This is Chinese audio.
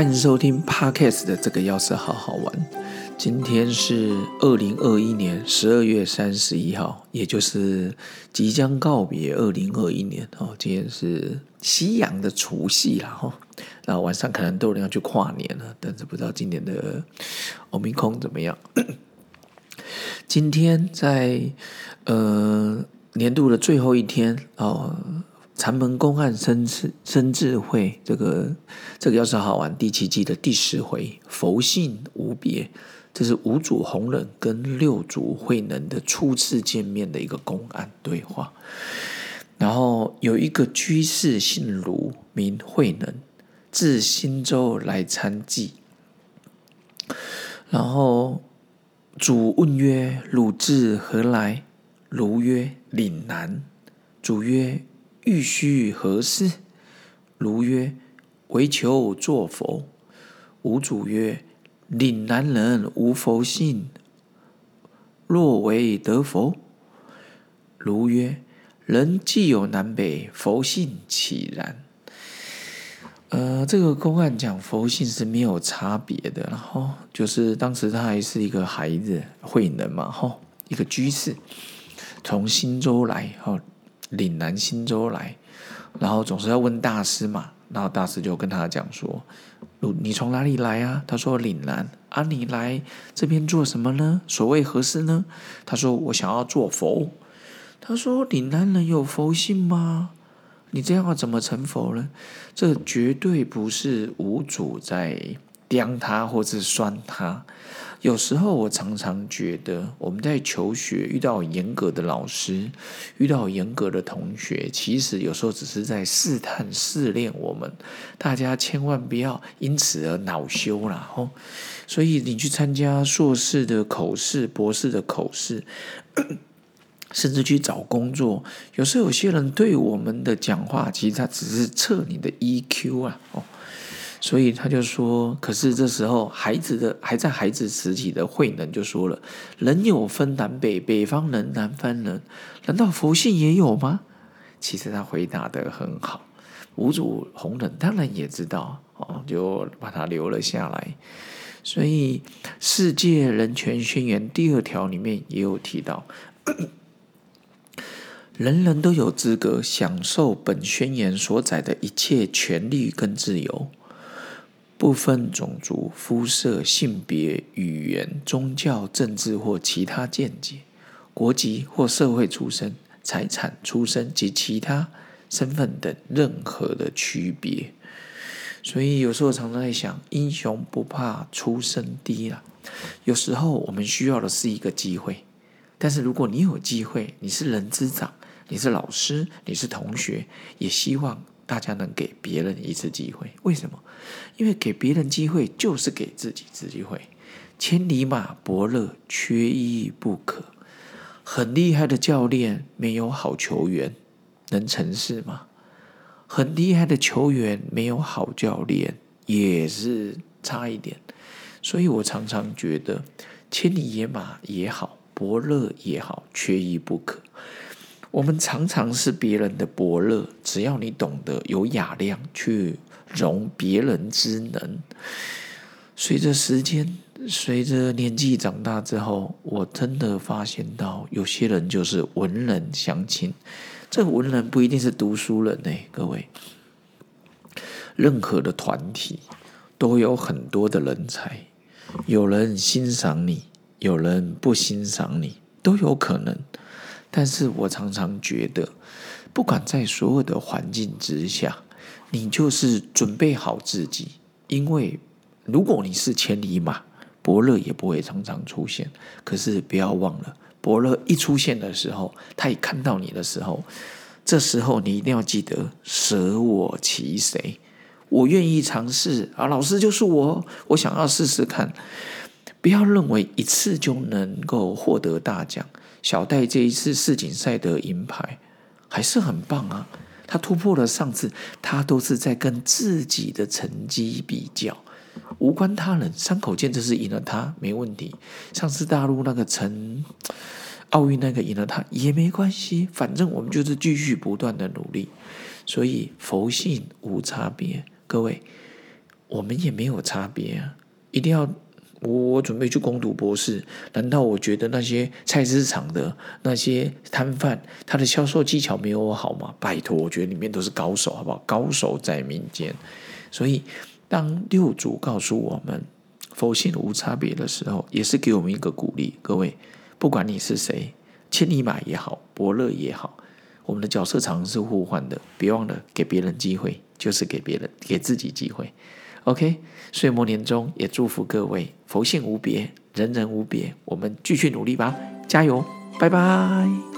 欢迎收听 Podcast 的这个钥匙好好玩。今天是二零二一年十二月三十一号，也就是即将告别二零二一年哦。今天是夕阳的除夕啦哈，然后晚上可能都有人要去跨年了，但是不知道今年的欧米空怎么样。今天在呃年度的最后一天哦。禅门公案生智生智慧，这个这个要是好玩。第七季的第十回，佛性无别，这是五祖弘忍跟六祖慧能的初次见面的一个公案对话。然后有一个居士姓卢，名慧能，自新州来参祭。然后主问曰：“汝自何来？”卢曰：“岭南。”主曰：欲须何事？如曰：唯求作佛。吾主曰：岭南人无佛性，若为得佛？如曰：人既有南北佛性，岂然？呃，这个公案讲佛性是没有差别的，然后就是当时他还是一个孩子，慧能嘛，吼，一个居士，从新州来，哈。岭南新州来，然后总是要问大师嘛，然后大师就跟他讲说：“你从哪里来啊？”他说：“岭南。”啊，你来这边做什么呢？所谓何事呢？他说：“我想要做佛。”他说：“岭南人有佛性吗？你这样怎么成佛呢？”这绝对不是无主在刁他或是酸他。有时候我常常觉得，我们在求学遇到严格的老师，遇到严格的同学，其实有时候只是在试探、试炼我们。大家千万不要因此而恼羞啦！哦，所以你去参加硕士的口试、博士的口试，甚至去找工作，有时候有些人对我们的讲话，其实他只是测你的 EQ 啊！哦。所以他就说，可是这时候孩子的还在孩子时期的慧能就说了：“人有分南北，北方人、南方人，难道佛性也有吗？”其实他回答的很好，五祖弘忍当然也知道哦，就把他留了下来。所以《世界人权宣言》第二条里面也有提到，人人都有资格享受本宣言所载的一切权利跟自由。不分种族、肤色、性别、语言、宗教、政治或其他见解、国籍或社会出身、财产出身及其他身份等任何的区别。所以有时候常常在想，英雄不怕出身低啊。有时候我们需要的是一个机会，但是如果你有机会，你是人之长，你是老师，你是同学，也希望。大家能给别人一次机会，为什么？因为给别人机会就是给自己机会。千里马伯乐，缺一不可。很厉害的教练没有好球员，能成事吗？很厉害的球员没有好教练，也是差一点。所以我常常觉得，千里野马也好，伯乐也好，缺一不可。我们常常是别人的伯乐，只要你懂得有雅量去容别人之能。随着时间，随着年纪长大之后，我真的发现到有些人就是文人相亲。这文人不一定是读书人呢，各位。任何的团体都有很多的人才，有人欣赏你，有人不欣赏你，都有可能。但是我常常觉得，不管在所有的环境之下，你就是准备好自己，因为如果你是千里马，伯乐也不会常常出现。可是不要忘了，伯乐一出现的时候，他一看到你的时候，这时候你一定要记得舍我其谁，我愿意尝试啊！老师就是我，我想要试试看。不要认为一次就能够获得大奖。小戴这一次世锦赛的银牌还是很棒啊！他突破了上次，他都是在跟自己的成绩比较，无关他人。三口健这次赢了他没问题，上次大陆那个陈奥运那个赢了他也没关系，反正我们就是继续不断的努力。所以佛性无差别，各位我们也没有差别啊！一定要我准备去攻读博士，难道我觉得那些菜市场的那些摊贩，他的销售技巧没有我好吗？拜托，我觉得里面都是高手，好不好？高手在民间。所以，当六祖告诉我们佛性无差别的时候，也是给我们一个鼓励。各位，不管你是谁，千里马也好，伯乐也好，我们的角色常是互换的。别忘了给别人机会，就是给别人给自己机会。OK，岁末年终也祝福各位佛性无别，人人无别。我们继续努力吧，加油，拜拜。